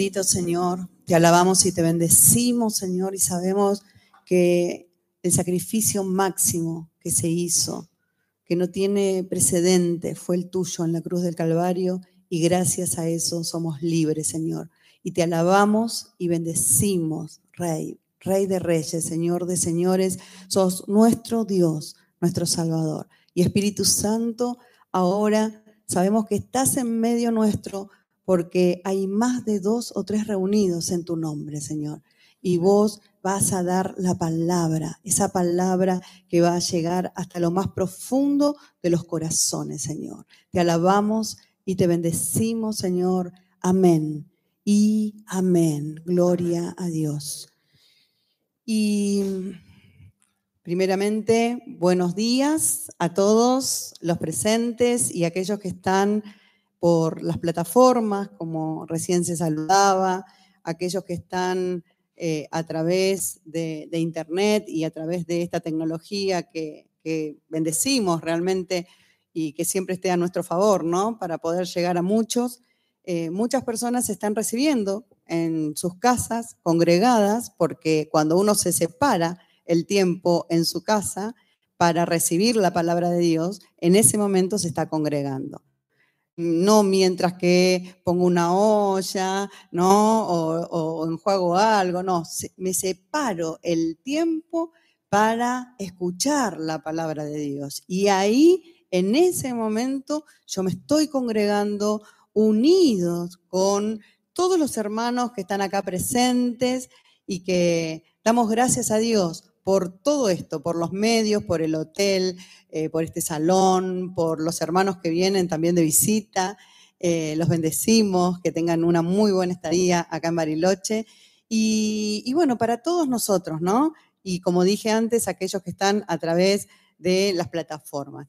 Bendito Señor, te alabamos y te bendecimos, Señor, y sabemos que el sacrificio máximo que se hizo, que no tiene precedente, fue el tuyo en la cruz del Calvario, y gracias a eso somos libres, Señor. Y te alabamos y bendecimos, Rey, Rey de Reyes, Señor de Señores, sos nuestro Dios, nuestro Salvador. Y Espíritu Santo, ahora sabemos que estás en medio nuestro porque hay más de dos o tres reunidos en tu nombre, Señor. Y vos vas a dar la palabra, esa palabra que va a llegar hasta lo más profundo de los corazones, Señor. Te alabamos y te bendecimos, Señor. Amén. Y amén. Gloria a Dios. Y primeramente, buenos días a todos los presentes y aquellos que están por las plataformas, como recién se saludaba, aquellos que están eh, a través de, Internet y a través de esta tecnología que, bendecimos realmente y que siempre esté a nuestro favor, ¿no? Para poder llegar a muchos. Eh, muchas personas se están recibiendo en sus casas, congregadas, porque cuando uno se separa el tiempo en su casa para recibir la palabra de Dios, en ese momento se está congregando no mientras que pongo una olla, ¿no? O, enjuago algo, no, me separo el tiempo para escuchar la palabra de Dios. Y ahí, en ese momento, yo me estoy congregando unidos con todos los hermanos que están acá presentes y que damos gracias a Dios por todo esto, por los medios, por el hotel, eh, por este salón, por los hermanos que vienen también de visita. Eh, los bendecimos, que tengan una muy buena estadía acá en Bariloche. Y, bueno, para todos nosotros, ¿no? Y como dije antes, aquellos que están a través de las plataformas.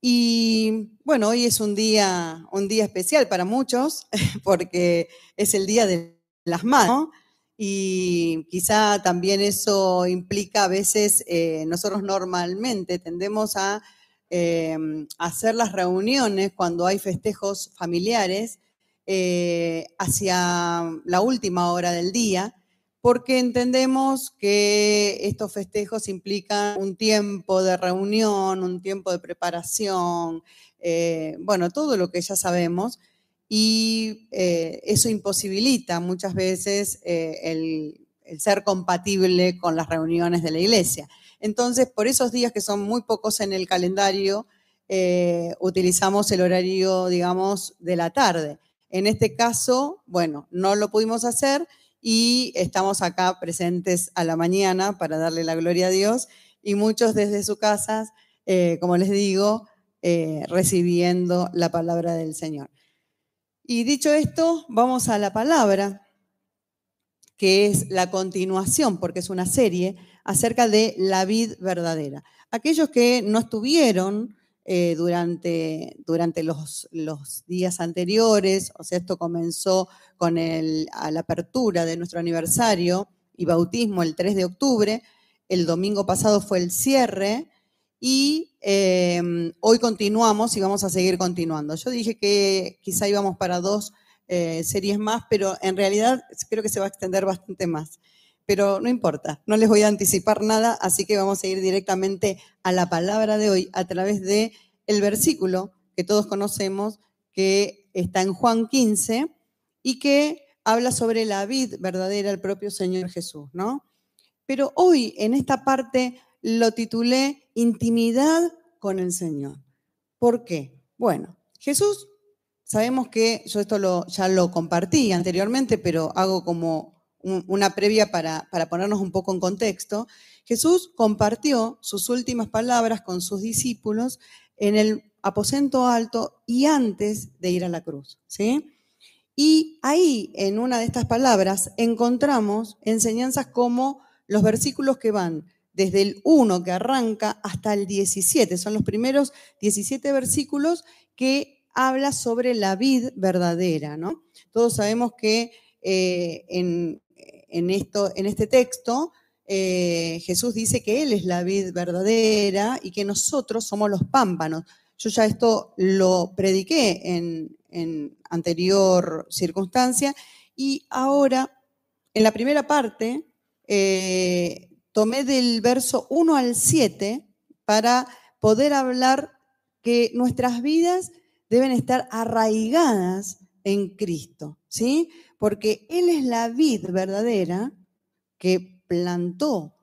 Y bueno, hoy es un día, un día especial para muchos, porque es el Día de las Madres, y quizá también eso implica a veces, eh, nosotros normalmente tendemos a eh, hacer las reuniones cuando hay festejos familiares eh, hacia la última hora del día, porque entendemos que estos festejos implican un tiempo de reunión, un tiempo de preparación, bueno, todo lo que ya sabemos y eh, eso imposibilita muchas veces eh, el, ser compatible con las reuniones de la iglesia. Entonces, por esos días que son muy pocos en el calendario, eh, utilizamos el horario, digamos, de la tarde. En este caso, bueno, no lo pudimos hacer y estamos acá presentes a la mañana para darle la gloria a Dios y muchos desde sus casas, como les digo, recibiendo la palabra del Señor. Y dicho esto, vamos a la palabra, que es la continuación, porque es una serie, acerca de la vid verdadera. Aquellos que no estuvieron eh, durante, durante los, los, días anteriores, o sea, esto comenzó con el, a la apertura de nuestro aniversario y bautismo el 3 de octubre, el domingo pasado fue el cierre, y em, hoy continuamos y vamos a seguir continuando. Yo dije que quizá íbamos para dos eh, series más, pero en realidad creo que se va a extender bastante más. Pero no importa, no les voy a anticipar nada, así que vamos a ir directamente a la palabra de hoy a través de el versículo que todos conocemos, que está en Juan 15 y que habla sobre la vid verdadera, el propio Señor Jesús, ¿no? Pero hoy, en esta parte, lo titulé Intimidad con el Señor. ¿Por qué? Bueno, Jesús, sabemos que yo esto lo, ya lo compartí anteriormente, pero hago como una previa para, para ponernos un poco en contexto. Jesús compartió sus últimas palabras con sus discípulos en el aposento alto y antes de ir a la cruz, ¿sí? Y ahí, en una de estas palabras, encontramos enseñanzas como los versículos que van desde el 1 que arranca hasta el 17. Son los primeros 17 versículos que habla sobre la vid verdadera. ¿no? Todos sabemos que eh, en, esto, en este texto eh, Jesús dice que Él es la vid verdadera y que nosotros somos los pámpanos. Yo ya esto lo prediqué en, en anterior circunstancia Y ahora, en la primera parte, eh, tomé del verso 1 al 7 para poder hablar que nuestras vidas deben estar arraigadas en Cristo, ¿sí? Porque Él es la vid verdadera que plantó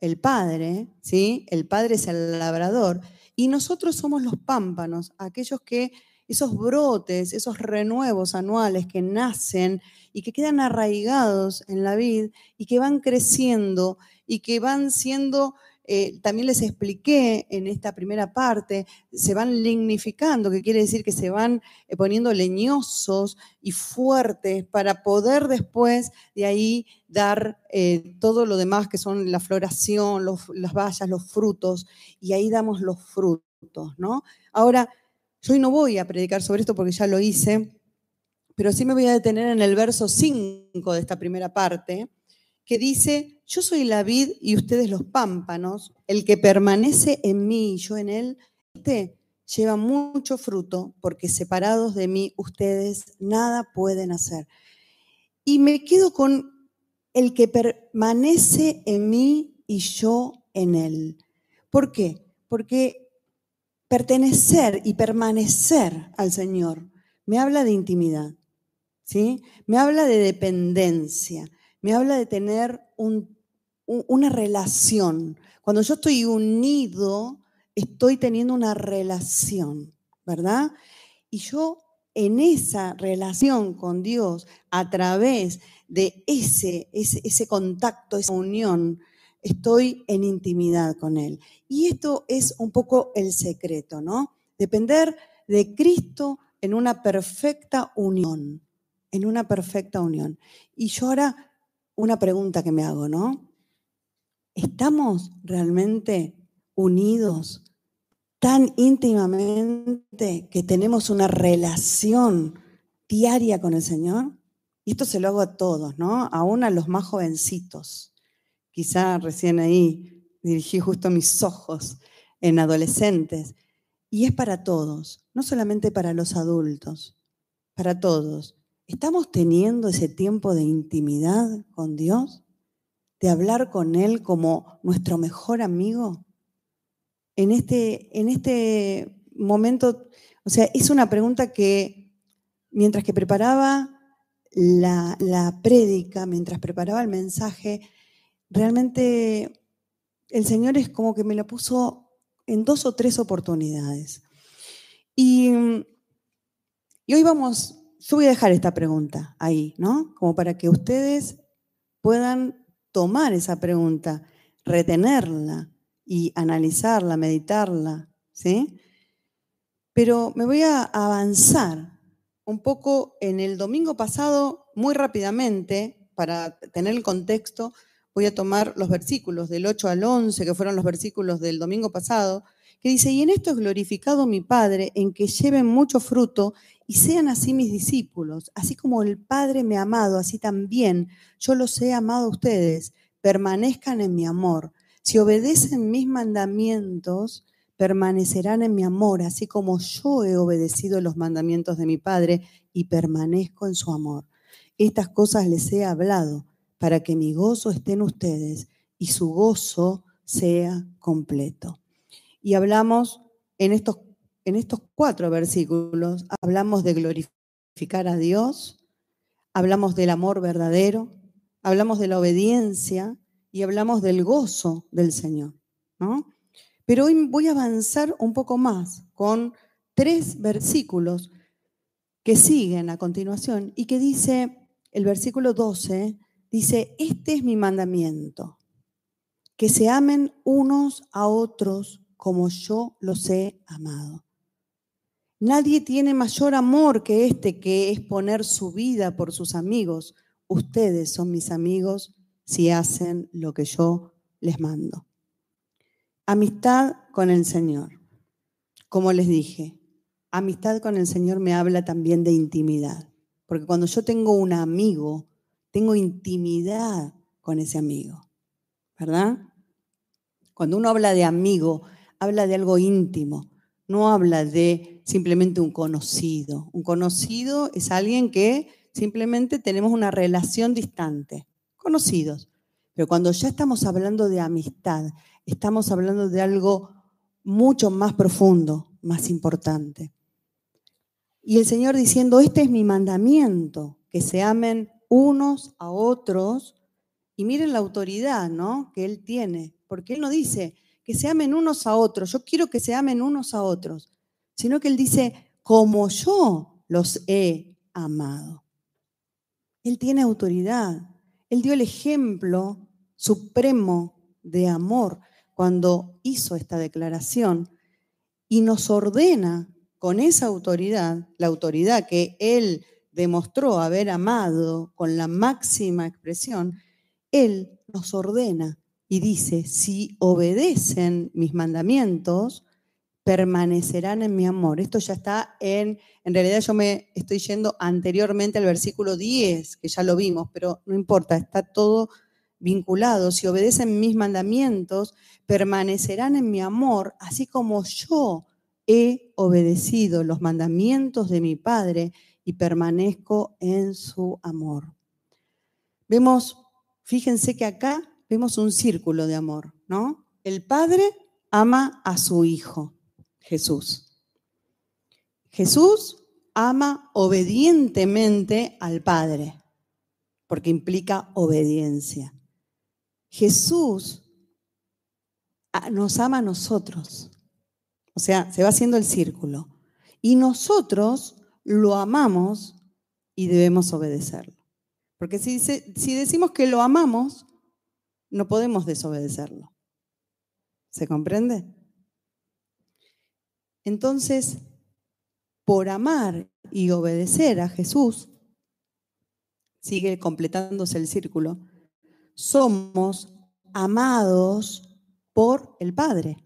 el Padre, ¿sí? El Padre es el labrador y nosotros somos los pámpanos, aquellos que esos brotes, esos renuevos anuales que nacen y que quedan arraigados en la vid y que van creciendo y que van siendo, eh, también les expliqué en esta primera parte, se van lignificando, que quiere decir que se van eh, poniendo leñosos y fuertes para poder después de ahí dar eh, todo lo demás que son la floración, las bayas, los frutos, y ahí damos los frutos, ¿no? Ahora, yo no voy a predicar sobre esto porque ya lo hice, pero sí me voy a detener en el verso 5 de esta primera parte, que dice, yo soy la vid y ustedes los pámpanos, el que permanece en mí y yo en él, este lleva mucho fruto, porque separados de mí ustedes nada pueden hacer. Y me quedo con el que permanece en mí y yo en él. ¿Por qué? Porque pertenecer y permanecer al Señor me habla de intimidad, ¿sí? Me habla de dependencia, me habla de tener una relación. Cuando yo estoy unido, estoy teniendo una relación, ¿verdad? Y yo en esa relación con Dios, a través de ese, ese, ese contacto, esa unión, estoy en intimidad con Él. Y esto es un poco el secreto, ¿no? Depender de Cristo en una perfecta unión, en una perfecta unión. Y yo ahora una pregunta que me hago, ¿no? ¿Estamos realmente unidos tan íntimamente que tenemos una relación diaria con el Señor? Y esto se lo hago a todos, ¿no? Aún a los más jovencitos. Quizá recién ahí dirigí justo mis ojos en adolescentes. Y es para todos, no solamente para los adultos, para todos. ¿Estamos teniendo ese tiempo de intimidad con Dios? ¿De hablar con Él como nuestro mejor amigo? En este, en este momento, o sea, es una pregunta que mientras que preparaba la, la prédica, mientras preparaba el mensaje, realmente el Señor es como que me lo puso en dos o tres oportunidades. Y, hoy vamos, yo voy a dejar esta pregunta ahí, ¿no? Como para que ustedes puedan tomar esa pregunta, retenerla y analizarla, meditarla, ¿sí? Pero me voy a avanzar un poco en el domingo pasado, muy rápidamente, para tener el contexto, voy a tomar los versículos del 8 al 11, que fueron los versículos del domingo pasado, que dice, y en esto es glorificado mi Padre, en que lleven mucho fruto y sean así mis discípulos, así como el Padre me ha amado, así también yo los he amado a ustedes, permanezcan en mi amor. Si obedecen mis mandamientos, permanecerán en mi amor, así como yo he obedecido los mandamientos de mi Padre y permanezco en su amor. Estas cosas les he hablado para que mi gozo esté en ustedes y su gozo sea completo. Y hablamos en estos, en estos cuatro versículos, hablamos de glorificar a Dios, hablamos del amor verdadero, hablamos de la obediencia y hablamos del gozo del Señor. ¿no? Pero hoy voy a avanzar un poco más con tres versículos que siguen a continuación y que dice el versículo 12, Dice, este es mi mandamiento, que se amen unos a otros como yo los he amado. Nadie tiene mayor amor que este, que es poner su vida por sus amigos. Ustedes son mis amigos si hacen lo que yo les mando. Amistad con el Señor. Como les dije, amistad con el Señor me habla también de intimidad. Porque cuando yo tengo un amigo, tengo intimidad con ese amigo, ¿verdad? Cuando uno habla de amigo, habla de algo íntimo, no habla de simplemente un conocido. Un conocido es alguien que simplemente tenemos una relación distante, conocidos. Pero cuando ya estamos hablando de amistad, estamos hablando de algo mucho más profundo, más importante. Y el Señor diciendo, este es mi mandamiento, que se amen unos a otros. Y miren la autoridad, ¿no? Que Él tiene, porque Él no dice que se amen unos a otros, yo quiero que se amen unos a otros, sino que Él dice, como yo los he amado. Él tiene autoridad. Él dio el ejemplo supremo de amor cuando hizo esta declaración y nos ordena con esa autoridad, la autoridad que Él demostró haber amado con la máxima expresión, Él nos ordena y dice, si obedecen mis mandamientos, permanecerán en mi amor. Esto ya está en, en realidad yo me estoy yendo anteriormente al versículo 10, que ya lo vimos, pero no importa, está todo vinculado. Si obedecen mis mandamientos, permanecerán en mi amor, así como yo he obedecido los mandamientos de mi Padre y permanezco en su amor. Vemos, fíjense que acá un círculo de amor, ¿no? El Padre ama a su Hijo. Jesús. Jesús ama obedientemente al Padre, porque implica obediencia. Jesús nos ama a nosotros. O sea, se va haciendo el círculo. Y nosotros lo amamos y debemos obedecerlo. Porque si decimos que lo amamos, no podemos desobedecerlo. ¿Se comprende? Entonces, por amar y obedecer a Jesús, sigue completándose el círculo, somos amados por el Padre.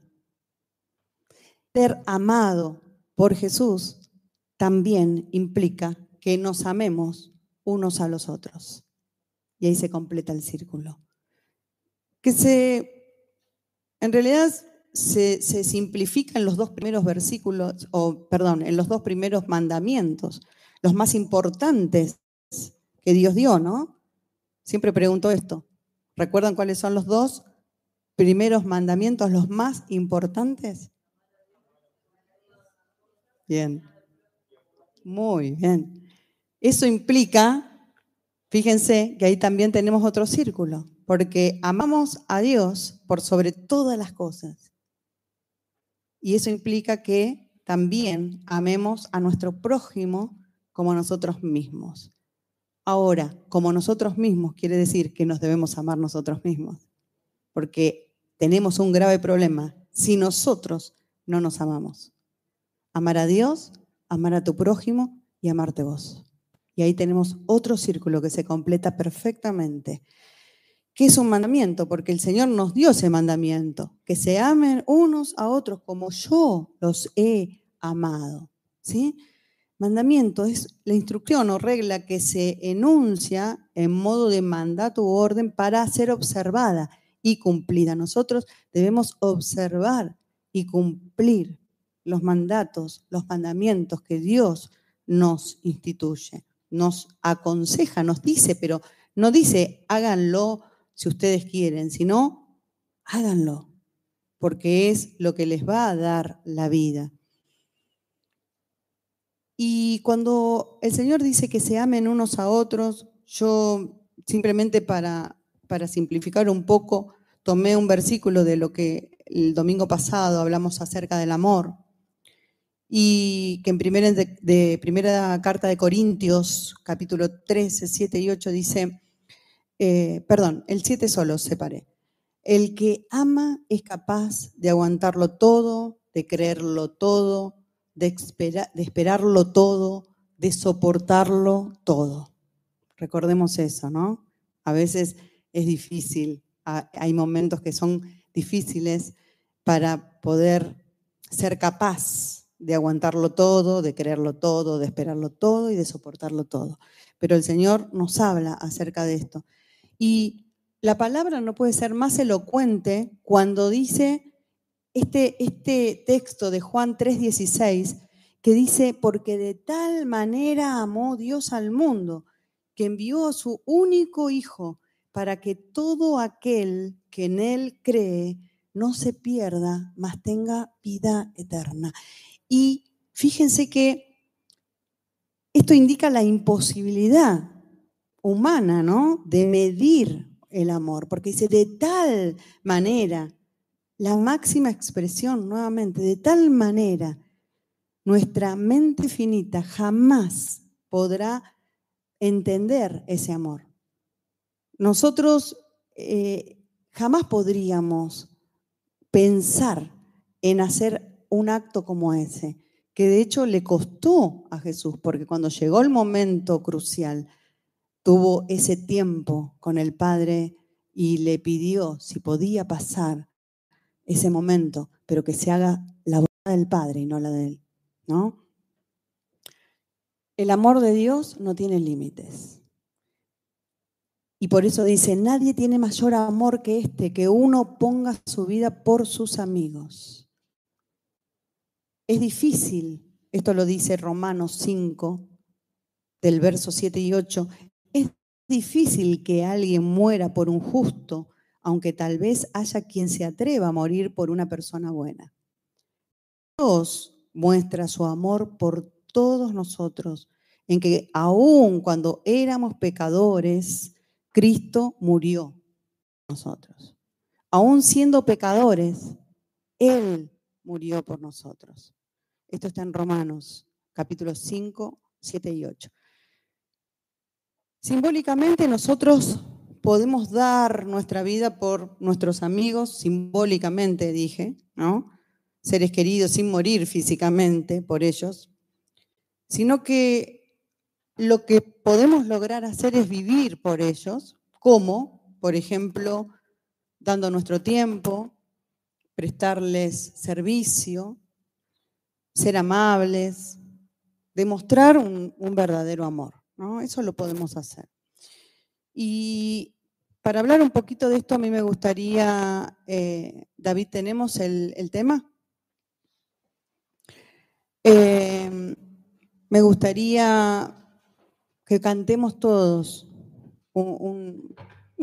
Ser amado por Jesús también implica que nos amemos unos a los otros. Y ahí se completa el círculo. Que se, en realidad se, simplifica en los dos primeros versículos, o perdón, en los dos primeros mandamientos, los más importantes que Dios dio, ¿no? Siempre pregunto esto. ¿Recuerdan cuáles son los dos primeros mandamientos, los más importantes? Bien. Muy bien. Eso implica, fíjense que ahí también tenemos otro círculo, porque amamos a Dios por sobre todas las cosas. Y eso implica que también amemos a nuestro prójimo como a nosotros mismos. Ahora, como nosotros mismos quiere decir que nos debemos amar nosotros mismos, porque tenemos un grave problema si nosotros no nos amamos. Amar a Dios, amar a tu prójimo y amarte vos. Y ahí tenemos otro círculo que se completa perfectamente. ¿Qué es un mandamiento? Porque el Señor nos dio ese mandamiento, que se amen unos a otros como yo los he amado. Mandamiento es la instrucción o regla que se enuncia en modo de mandato u orden para ser observada y cumplida. Nosotros debemos observar y cumplir los mandatos, los mandamientos que Dios nos instituye, nos aconseja, nos dice, pero no dice háganlo si ustedes quieren, si no, háganlo, porque es lo que les va a dar la vida. Y cuando el Señor dice que se amen unos a otros, yo simplemente para, para simplificar un poco, tomé un versículo de lo que el domingo pasado hablamos acerca del amor, y que en primera, de, primera carta de Corintios, capítulo 13, 7 y 8, dice, eh, perdón, el 7 solo separé. El que ama es capaz de aguantarlo todo, de creerlo todo, de, de esperarlo todo, de soportarlo todo. Recordemos eso, ¿no? A veces es difícil, hay momentos que son difíciles para poder ser capaz de aguantarlo todo, de creerlo todo, de esperarlo todo y de soportarlo todo. Pero el Señor nos habla acerca de esto. Y la palabra no puede ser más elocuente cuando dice este, este texto de Juan 3:16, que dice, porque de tal manera amó Dios al mundo, que envió a su único Hijo para que todo aquel que en Él cree no se pierda, mas tenga vida eterna. Y fíjense que esto indica la imposibilidad humana, ¿no? De medir el amor, porque dice, de tal manera, la máxima expresión, nuevamente, de tal manera, nuestra mente finita jamás podrá entender ese amor. Nosotros eh, jamás podríamos pensar en hacer un acto como ese, que de hecho le costó a Jesús, porque cuando llegó el momento crucial, tuvo ese tiempo con el Padre y le pidió si podía pasar ese momento, pero que se haga la voluntad del Padre y no la de él, ¿no? El amor de Dios no tiene límites. Y por eso dice, nadie tiene mayor amor que este, que uno ponga su vida por sus amigos. Es difícil, esto lo dice Romanos 5, del verso 7 y 8, es difícil que alguien muera por un justo, aunque tal vez haya quien se atreva a morir por una persona buena. Dios muestra su amor por todos nosotros, en que aun cuando éramos pecadores, Cristo murió por nosotros. Aún siendo pecadores, Él murió por nosotros. Esto está en Romanos, capítulos 5, 7 y 8. Simbólicamente nosotros podemos dar nuestra vida por nuestros amigos, simbólicamente dije, ¿no? Seres queridos sin morir físicamente por ellos, sino que lo que podemos lograr hacer es vivir por ellos, como, por ejemplo, dando nuestro tiempo, prestarles servicio, ser amables, demostrar un, verdadero amor. ¿No? Eso lo podemos hacer. Y para hablar un poquito de esto, a mí me gustaría, eh, David, ¿tenemos el, tema? Eh, me gustaría que cantemos todos un,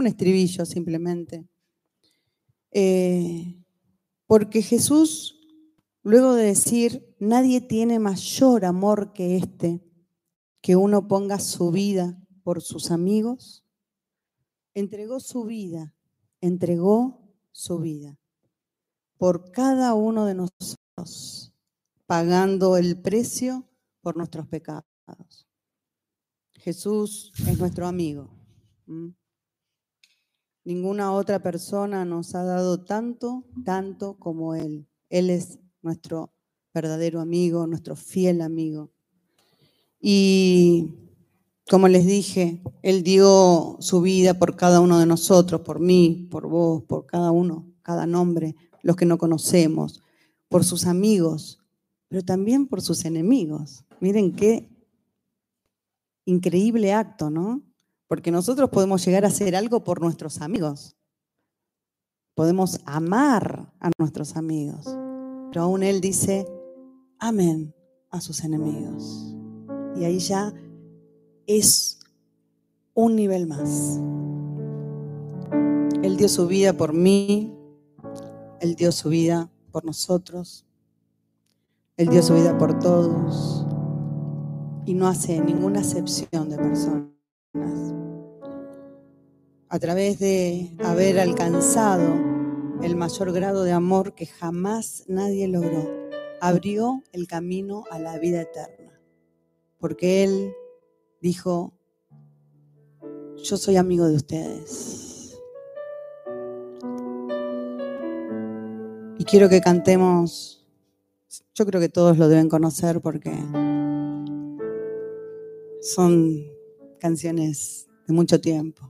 estribillo simplemente. Eh, porque Jesús, luego de decir, nadie tiene mayor amor que este, que uno ponga su vida por sus amigos, entregó su vida, entregó su vida por cada uno de nosotros, pagando el precio por nuestros pecados. Jesús es nuestro amigo. Ninguna otra persona nos ha dado tanto, tanto como Él. Él es nuestro verdadero amigo, nuestro fiel amigo. Y como les dije, Él dio su vida por cada uno de nosotros, por mí, por vos, por cada uno, cada nombre, los que no conocemos, por sus amigos, pero también por sus enemigos. Miren qué increíble acto, ¿no? Porque nosotros podemos llegar a hacer algo por nuestros amigos. Podemos amar a nuestros amigos. Pero aún Él dice, amén a sus enemigos. Y ahí ya es un nivel más. Él dio su vida por mí, Él dio su vida por nosotros, Él dio su vida por todos y no hace ninguna excepción de personas. A través de haber alcanzado el mayor grado de amor que jamás nadie logró, abrió el camino a la vida eterna. Porque Él dijo, yo soy amigo de ustedes. Y quiero que cantemos, yo creo que todos lo deben conocer porque son canciones de mucho tiempo.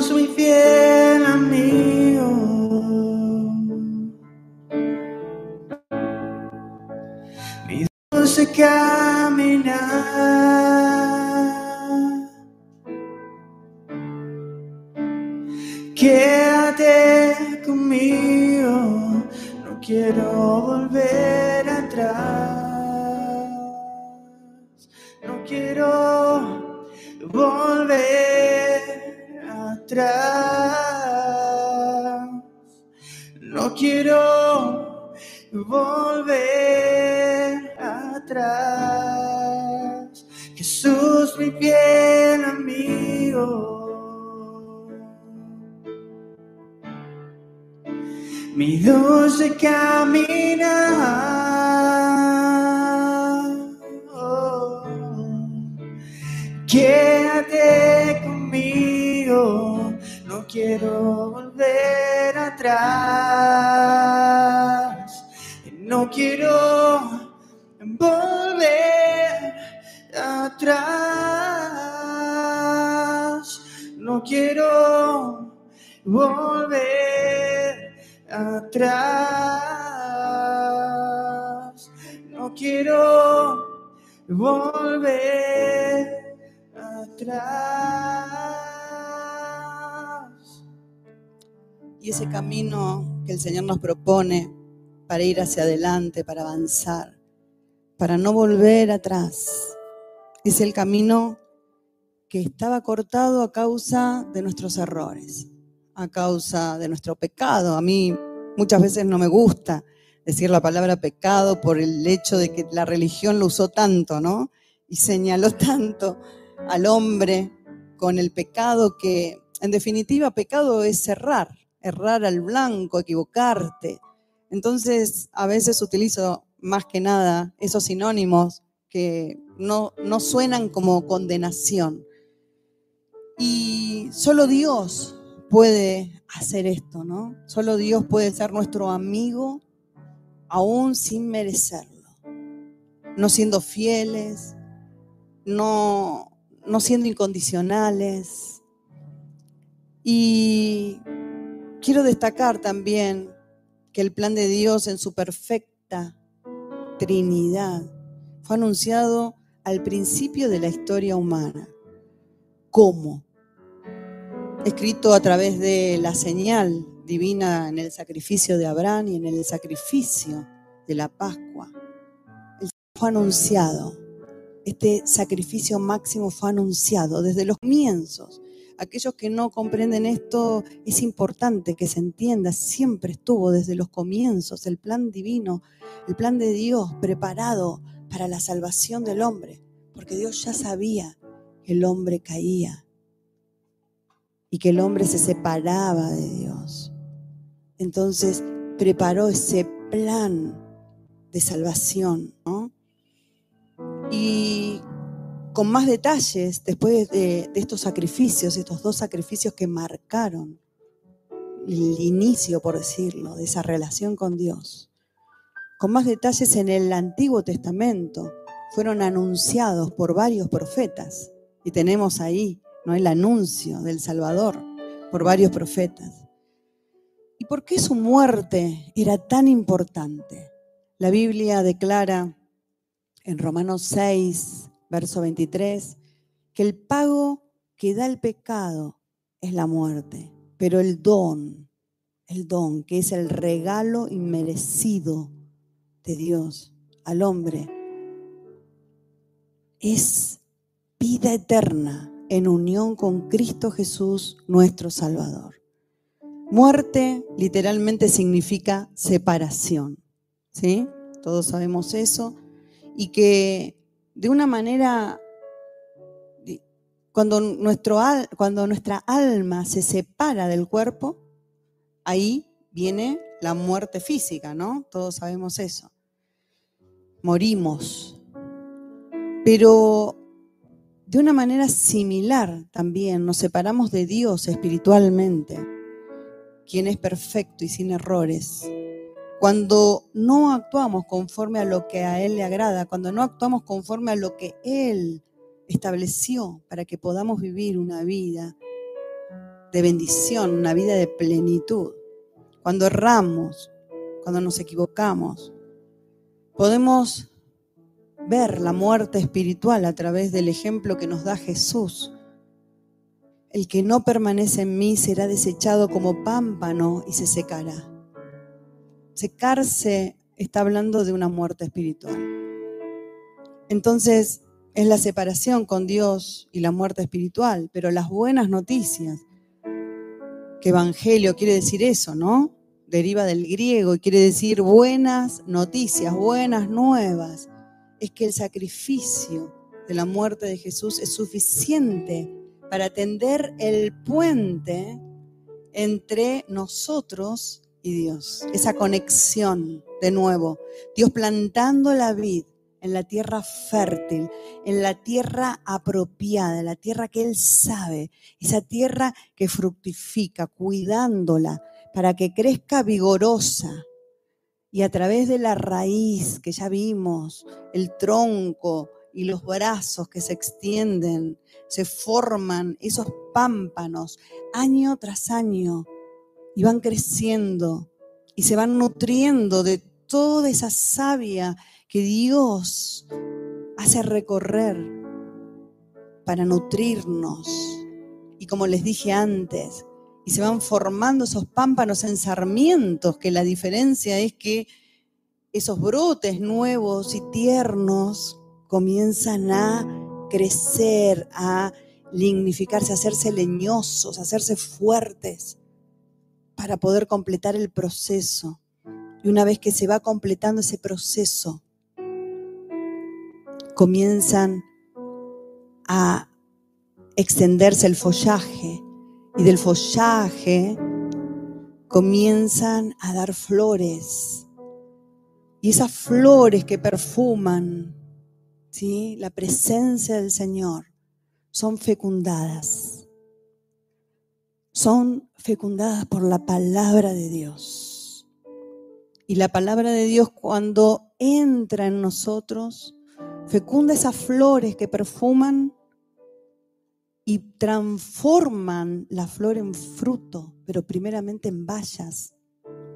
Jesús, mi fiel Quédate conmigo, no quiero volver atrás. No quiero volver atrás. No quiero volver atrás. No quiero volver Y ese camino que el Señor nos propone para ir hacia adelante, para avanzar, para no volver atrás, es el camino que estaba cortado a causa de nuestros errores, a causa de nuestro pecado. A mí muchas veces no me gusta decir la palabra pecado por el hecho de que la religión lo usó tanto, ¿no? Y señaló tanto al hombre con el pecado que, en definitiva, pecado es errar, errar al blanco, equivocarte. Entonces, a veces utilizo más que nada esos sinónimos que no, no suenan como condenación. Y solo Dios puede hacer esto, ¿no? Solo Dios puede ser nuestro amigo aún sin merecerlo, no siendo fieles, no, no siendo incondicionales. Y quiero destacar también que el plan de Dios en su perfecta Trinidad fue anunciado al principio de la historia humana. ¿Cómo? Escrito a través de la señal divina en el sacrificio de Abraham y en el sacrificio de la Pascua. Fue anunciado este sacrificio máximo fue anunciado desde los comienzos. Aquellos que no comprenden esto, es importante que se entienda, siempre estuvo desde los comienzos el plan divino, el plan de Dios preparado para la salvación del hombre, porque Dios ya sabía que el hombre caía y que el hombre se separaba de Dios. Entonces preparó ese plan de salvación, ¿no? Y con más detalles, después de, estos sacrificios, estos dos sacrificios que marcaron el inicio, por decirlo, de esa relación con Dios, con más detalles en el Antiguo Testamento, fueron anunciados por varios profetas. Y tenemos ahí ¿no? el anuncio del Salvador por varios profetas. ¿Y por qué su muerte era tan importante? La Biblia declara en Romanos 6, verso 23, que el pago que da el pecado es la muerte, pero el don, el don, que es el regalo inmerecido de Dios al hombre, es vida eterna en unión con Cristo Jesús, nuestro Salvador. Muerte literalmente significa separación, ¿sí? Todos sabemos eso y que de una manera, cuando, nuestro, cuando nuestra alma se separa del cuerpo, ahí viene la muerte física, ¿no? Todos sabemos eso. Morimos. Pero de una manera similar también nos separamos de Dios espiritualmente, quien es perfecto y sin errores cuando no actuamos conforme a lo que a Él le agrada, cuando no actuamos conforme a lo que Él estableció para que podamos vivir una vida de bendición, una vida de plenitud. Cuando erramos, cuando nos equivocamos, podemos ver la muerte espiritual a través del ejemplo que nos da Jesús. El que no permanece en mí será desechado como pámpano y se secará. Secarse está hablando de una muerte espiritual. Entonces, es la separación con Dios y la muerte espiritual, pero las buenas noticias, que evangelio quiere decir eso, ¿no? Deriva del griego y quiere decir buenas noticias, buenas nuevas. Es que el sacrificio de la muerte de Jesús es suficiente para tender el puente entre nosotros y Dios. Esa conexión de nuevo. Dios plantando la vid en la tierra fértil, en la tierra apropiada, en la tierra que Él sabe, esa tierra que fructifica, cuidándola para que crezca vigorosa. Y a través de la raíz que ya vimos, el tronco y los brazos que se extienden, se forman esos pámpanos año tras año y van creciendo y se van nutriendo de toda esa savia que Dios hace recorrer para nutrirnos. Y como les dije antes, y se van formando esos pámpanos en sarmientos, que la diferencia es que esos brotes nuevos y tiernos comienzan a crecer, a lignificarse, a hacerse leñosos, a hacerse fuertes para poder completar el proceso. Y una vez que se va completando ese proceso, comienzan a extenderse el follaje y del follaje comienzan a dar flores. Y esas flores que perfuman ¿sí? la presencia del Señor son fecundadas. Son fecundadas por la palabra de Dios. Y la palabra de Dios cuando entra en nosotros, fecunda esas flores que perfuman y transforman la flor en fruto, pero primeramente en bayas,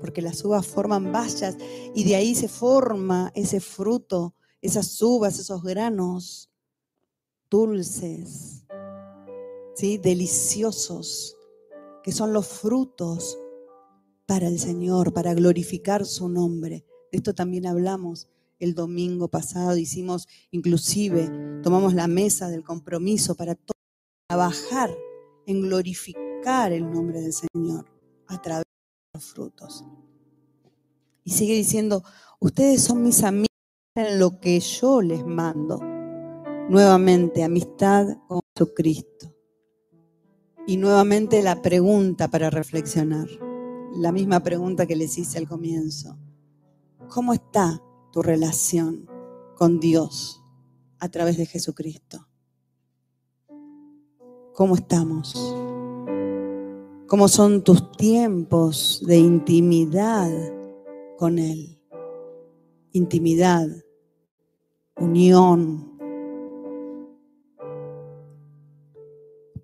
porque las uvas forman bayas y de ahí se forma ese fruto, esas uvas, esos granos dulces, ¿sí? deliciosos, que son los frutos para el Señor, para glorificar su nombre. De esto también hablamos el domingo pasado, hicimos inclusive, tomamos la mesa del compromiso para trabajar en glorificar el nombre del Señor a través de los frutos. Y sigue diciendo, ustedes son mis amigos en lo que yo les mando. Nuevamente, amistad con Jesucristo. Y nuevamente la pregunta para reflexionar, la misma pregunta que les hice al comienzo. ¿Cómo está tu relación con Dios a través de Jesucristo. ¿Cómo estamos? ¿Cómo son tus tiempos de intimidad con Él? Intimidad, unión,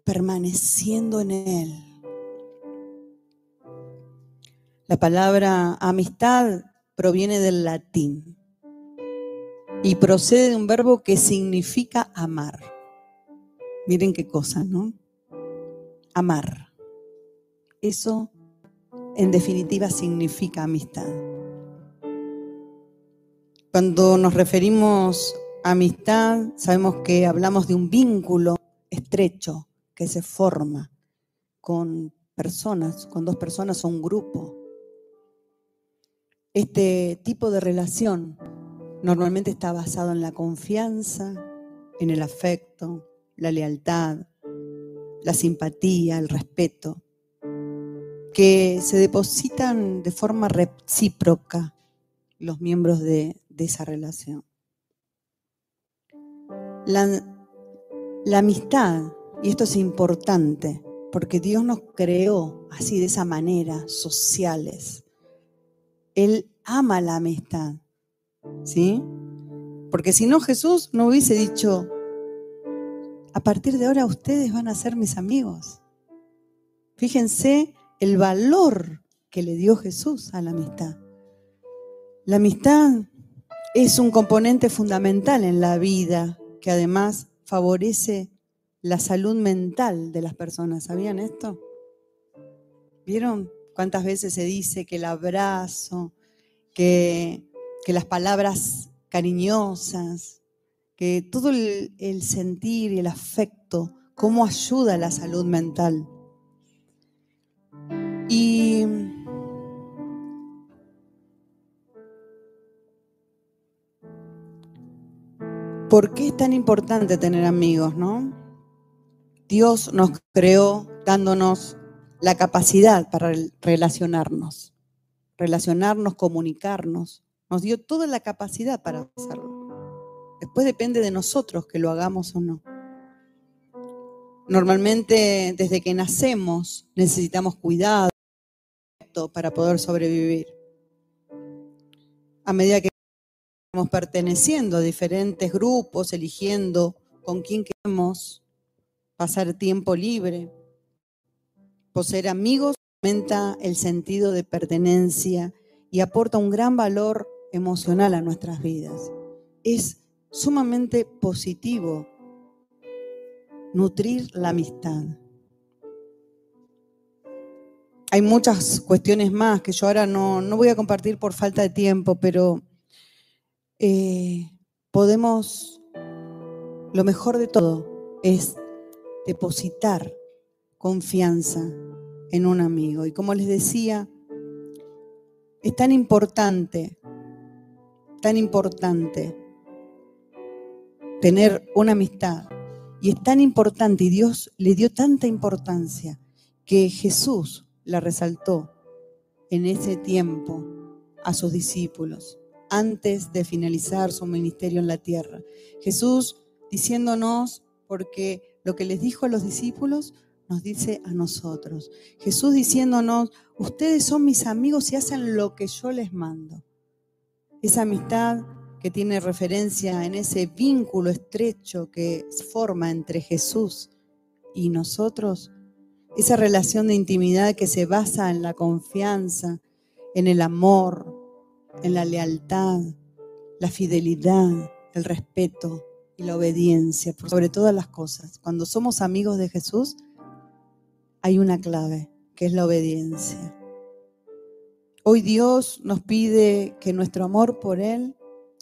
permaneciendo en Él. La palabra amistad proviene del latín y procede de un verbo que significa amar. Miren qué cosa, ¿no? Amar. Eso en definitiva significa amistad. Cuando nos referimos a amistad, sabemos que hablamos de un vínculo estrecho que se forma con personas, con dos personas o un grupo. Este tipo de relación Normalmente está basado en la confianza, en el afecto, la lealtad, la simpatía, el respeto, que se depositan de forma recíproca los miembros de, esa relación. La, amistad, y esto es importante, porque Dios nos creó así de esa manera, sociales. Él ama la amistad. ¿Sí? Porque si no, Jesús no hubiese dicho, a partir de ahora ustedes van a ser mis amigos. Fíjense el valor que le dio Jesús a la amistad. La amistad es un componente fundamental en la vida que además favorece la salud mental de las personas. ¿Sabían esto? ¿Vieron cuántas veces se dice que el abrazo, que, que las palabras cariñosas, que todo el, el sentir y el afecto, cómo ayuda a la salud mental? Y ¿Por qué es tan importante tener amigos, no? Dios nos creó dándonos la capacidad para relacionarnos, relacionarnos, comunicarnos. Nos dio toda la capacidad para hacerlo. Después depende de nosotros que lo hagamos o no. Normalmente desde que nacemos necesitamos cuidado para poder sobrevivir. A medida que vamos perteneciendo a diferentes grupos, eligiendo con quién queremos pasar tiempo libre, poseer amigos aumenta el sentido de pertenencia y aporta un gran valor emocional a nuestras vidas. Es sumamente positivo nutrir la amistad. Hay muchas cuestiones más que yo ahora no, no voy a compartir por falta de tiempo, pero eh, podemos, lo mejor de todo es depositar confianza en un amigo. Y como les decía, es tan importante, tan importante tener una amistad. Y es tan importante, y Dios le dio tanta importancia, que Jesús la resaltó en ese tiempo a sus discípulos, antes de finalizar su ministerio en la tierra. Jesús diciéndonos, porque lo que les dijo a los discípulos, nos dice a nosotros. Jesús diciéndonos, ustedes son mis amigos y hacen lo que yo les mando. Esa amistad que tiene referencia en ese vínculo estrecho que forma entre Jesús y nosotros, esa relación de intimidad que se basa en la confianza, en el amor, en la lealtad, la fidelidad, el respeto y la obediencia, sobre todas las cosas. Cuando somos amigos de Jesús, hay una clave, que es la obediencia. Hoy Dios nos pide que nuestro amor por Él,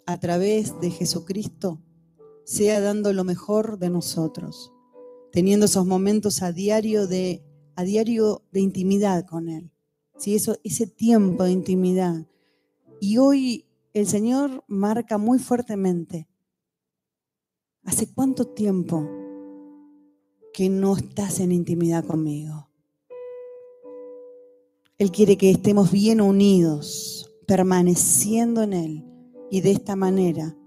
a través de Jesucristo, sea dando lo mejor de nosotros, teniendo esos momentos a diario de, a diario de intimidad con Él. ¿Sí? Eso, ese tiempo de intimidad. Y hoy el Señor marca muy fuertemente, ¿hace cuánto tiempo que no estás en intimidad conmigo. Él quiere que estemos bien unidos, permaneciendo en Él y de esta manera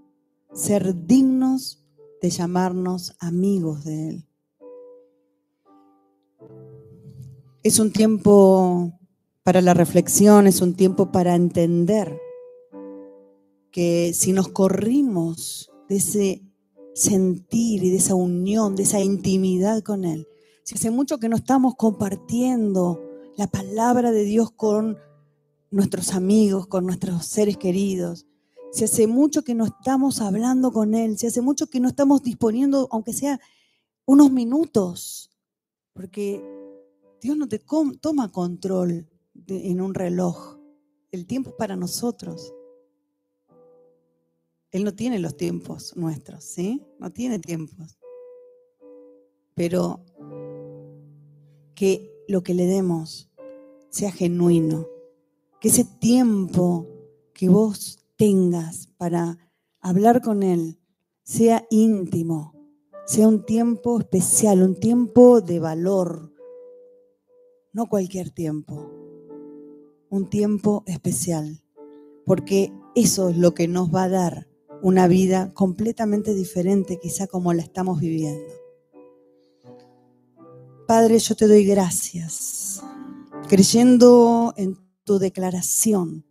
ser dignos de llamarnos amigos de Él. Es un tiempo para la reflexión, es un tiempo para entender que si nos corrimos de ese sentir y de esa unión, de esa intimidad con Él. Si hace mucho que no estamos compartiendo la palabra de Dios con nuestros amigos, con nuestros seres queridos, si hace mucho que no estamos hablando con Él, si hace mucho que no estamos disponiendo, aunque sea unos minutos, porque Dios no te toma control en un reloj, el tiempo es para nosotros. Él no tiene los tiempos nuestros, ¿sí? No tiene tiempos. Pero que lo que le demos sea genuino, que ese tiempo que vos tengas para hablar con Él sea íntimo, sea un tiempo especial, un tiempo de valor, no cualquier tiempo, un tiempo especial, porque eso es lo que nos va a dar una vida completamente diferente quizá como la estamos viviendo. Padre, yo te doy gracias, creyendo en tu declaración.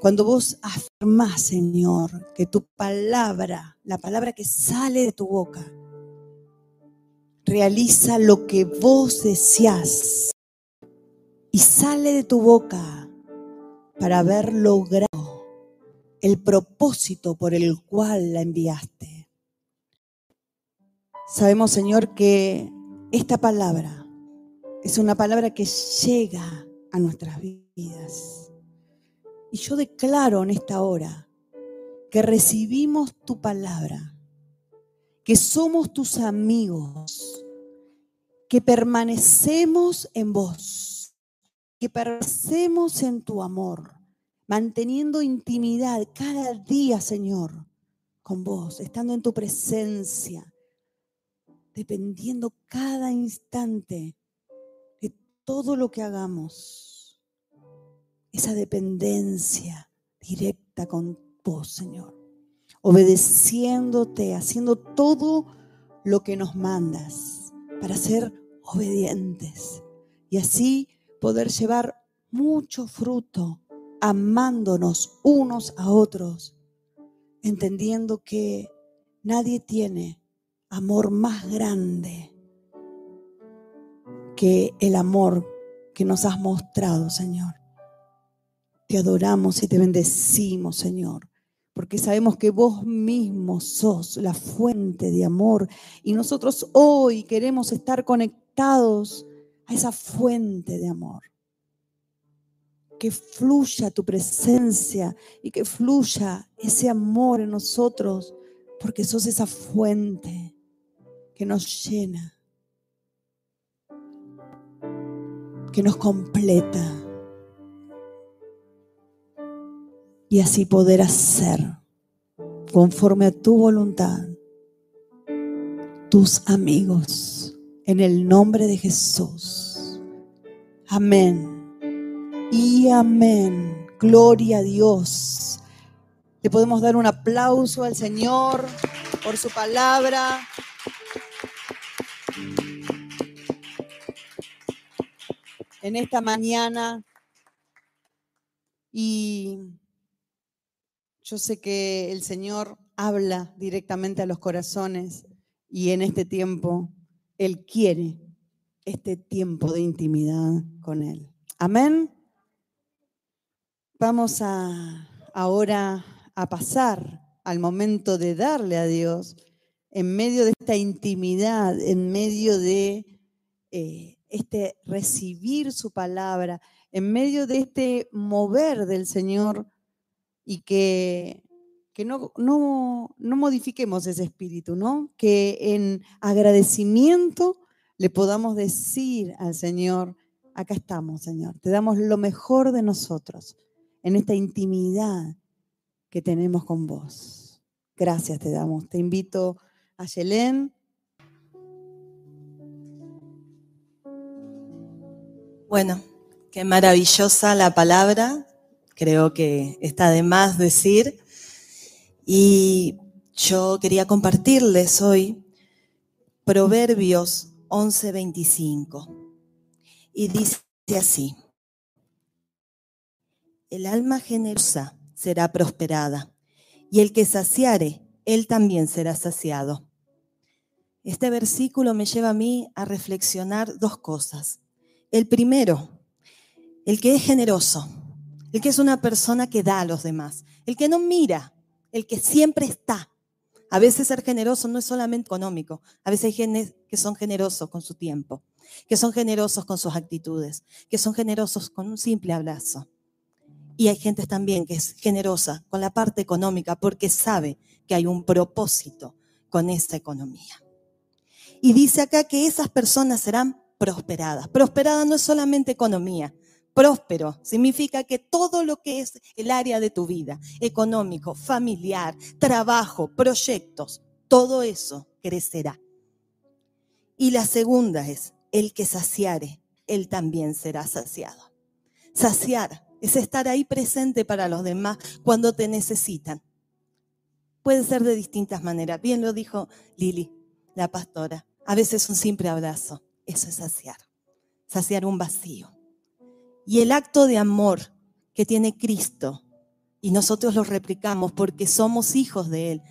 Cuando vos afirmás, Señor, que tu palabra, la palabra que sale de tu boca, realiza lo que vos deseás y sale de tu boca para haber logrado el propósito por el cual la enviaste. Sabemos, Señor, que esta palabra es una palabra que llega a nuestras vidas. Y yo declaro en esta hora que recibimos tu palabra, que somos tus amigos, que permanecemos en vos, que permanecemos en tu amor, manteniendo intimidad cada día, Señor, con vos, estando en tu presencia, dependiendo cada instante de todo lo que hagamos. Esa dependencia directa con vos, Señor. Obedeciéndote, haciendo todo lo que nos mandas para ser obedientes y así poder llevar mucho fruto, amándonos unos a otros, entendiendo que nadie tiene amor más grande que el amor que nos has mostrado, Señor. Te adoramos y te bendecimos, Señor, porque sabemos que vos mismo sos la fuente de amor y nosotros hoy queremos estar conectados a esa fuente de amor. Que fluya tu presencia y que fluya ese amor en nosotros, porque sos esa fuente que nos llena, que nos completa. Y así poder hacer conforme a tu voluntad tus amigos en el nombre de Jesús. Amén. Y amén. Gloria a Dios. Le podemos dar un aplauso al Señor por su palabra. En esta mañana y yo sé que el Señor habla directamente a los corazones y en este tiempo Él quiere este tiempo de intimidad con Él. Amén. Vamos a ahora a pasar al momento de darle a Dios en medio de esta intimidad, en medio de eh, este recibir su palabra, en medio de este mover del Señor y que, que no, no, no modifiquemos ese espíritu, ¿no? Que en agradecimiento le podamos decir al Señor, acá estamos, Señor, te damos lo mejor de nosotros en esta intimidad que tenemos con vos. Gracias te damos. Te invito a Yelén. Bueno, qué maravillosa la palabra. Creo que está de más decir. Y yo quería compartirles hoy Proverbios 11:25. Y dice así, el alma generosa será prosperada, y el que saciare, él también será saciado. Este versículo me lleva a mí a reflexionar dos cosas. El primero, el que es generoso, el que es una persona que da a los demás, el que no mira, el que siempre está. A veces ser generoso no es solamente económico, a veces hay gente que son generosos con su tiempo, que son generosos con sus actitudes, que son generosos con un simple abrazo. Y hay gente también que es generosa con la parte económica porque sabe que hay un propósito con esa economía. Y dice acá que esas personas serán prosperadas. Prosperada no es solamente economía. Próspero significa que todo lo que es el área de tu vida, económico, familiar, trabajo, proyectos, todo eso crecerá. Y la segunda es, el que saciare, él también será saciado. Saciar es estar ahí presente para los demás cuando te necesitan. Puede ser de distintas maneras. Bien lo dijo Lili, la pastora. A veces un simple abrazo. Eso es saciar. Saciar un vacío. Y el acto de amor que tiene Cristo, y nosotros lo replicamos porque somos hijos de Él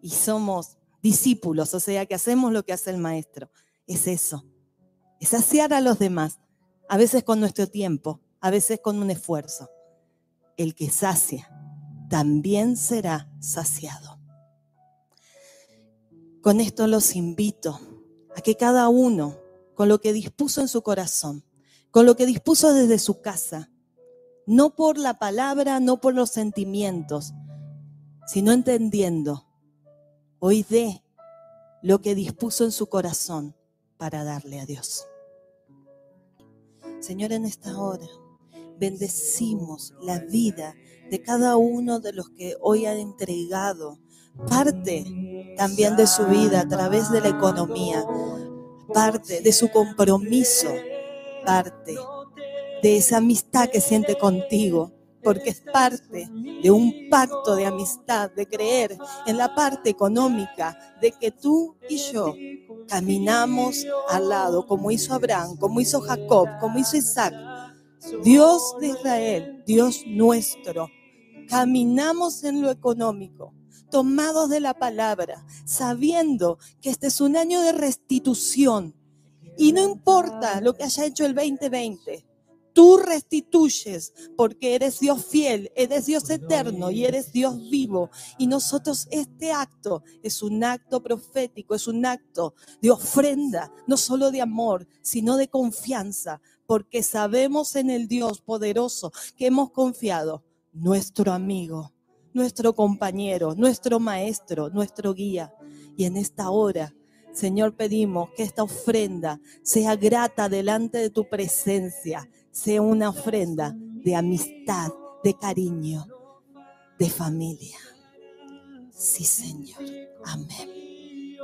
y somos discípulos, o sea que hacemos lo que hace el Maestro, es eso. Es saciar a los demás a veces con nuestro tiempo, a veces con un esfuerzo. El que sacia también será saciado. Con esto los invito a que cada uno, con lo que dispuso en su corazón, con lo que dispuso desde su casa, no por la palabra, no por los sentimientos, sino entendiendo, hoy dé lo que dispuso en su corazón para darle a Dios. Señor, en esta hora bendecimos la vida de cada uno de los que hoy han entregado parte también de su vida a través de la economía, parte de su compromiso, parte de esa amistad que siente contigo, porque es parte de un pacto de amistad, de creer en la parte económica, de que tú y yo caminamos al lado, como hizo Abraham, como hizo Jacob, como hizo Isaac. Dios de Israel, Dios nuestro, caminamos en lo económico, tomados de la palabra, sabiendo que este es un año de restitución. Y no importa lo que haya hecho el 2020, tú restituyes porque eres Dios fiel, eres Dios eterno y eres Dios vivo. Y nosotros este acto es un acto profético, es un acto de ofrenda, no solo de amor, sino de confianza, porque sabemos en el Dios poderoso que hemos confiado, nuestro amigo, nuestro compañero, nuestro maestro, nuestro guía. Y en esta hora Señor, pedimos que esta ofrenda sea grata delante de tu presencia, sea una ofrenda de amistad, de cariño, de familia. Sí, Señor. Amén.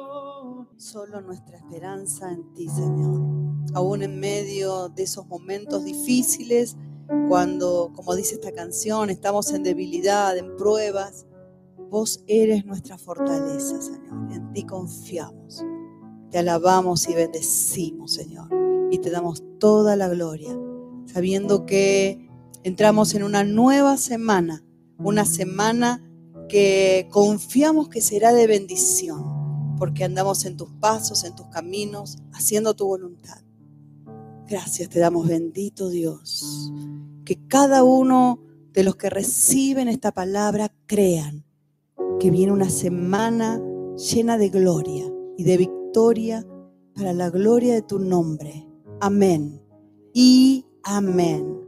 Solo nuestra esperanza en ti, Señor. Aún en medio de esos momentos difíciles, cuando, como dice esta canción, estamos en debilidad, en pruebas, vos eres nuestra fortaleza, Señor. En ti confiamos. Te alabamos y bendecimos, Señor. Y te damos toda la gloria sabiendo que entramos en una nueva semana, una semana que confiamos que será de bendición, porque andamos en tus pasos, en tus caminos, haciendo tu voluntad. Gracias te damos, bendito Dios. Que cada uno de los que reciben esta palabra crean que viene una semana llena de gloria y de victoria para la gloria de tu nombre. Amén. Y Amén.